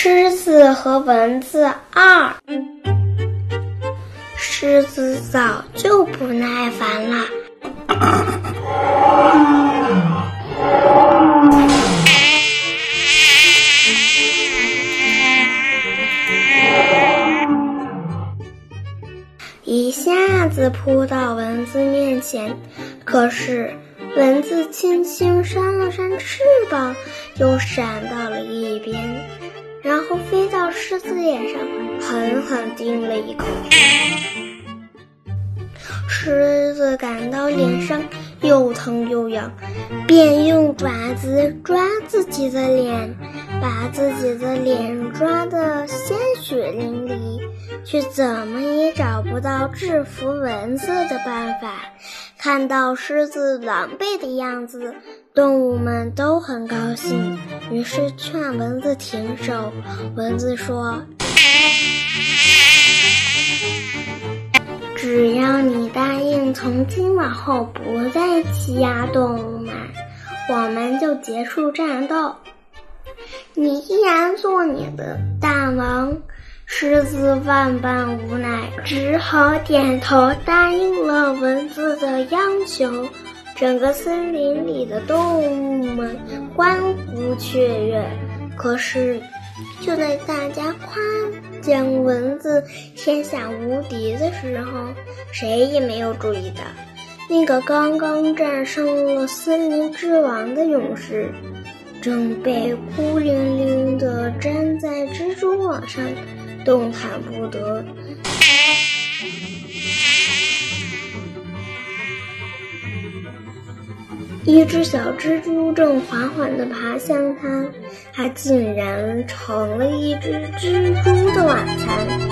狮子和蚊子二。狮子早就不耐烦了。一下子扑到蚊子面前，可是蚊子轻轻扇了扇翅膀，又闪到了一边，然后飞到狮子脸上，狠狠叮了一口。狮子感到脸上又疼又痒，便用爪子抓自己的脸，把自己的脸抓得鲜血淋漓。却怎么也找不到制服蚊子的办法。看到狮子狼狈的样子，动物们都很高兴，于是劝蚊子停手。蚊子说：“只要你答应从今往后不再欺压动物们，我们就结束战斗。你依然做你的大王。”狮子万般无奈，只好点头答应了蚊子的要求。整个森林里的动物们欢呼雀跃。可是，就在大家夸奖蚊子天下无敌的时候，谁也没有注意到，那个刚刚战胜了森林之王的勇士，正被孤零零地粘在蜘蛛网上。动弹不得。一只小蜘蛛正缓缓地爬向它，它竟然成了一只蜘蛛的晚餐。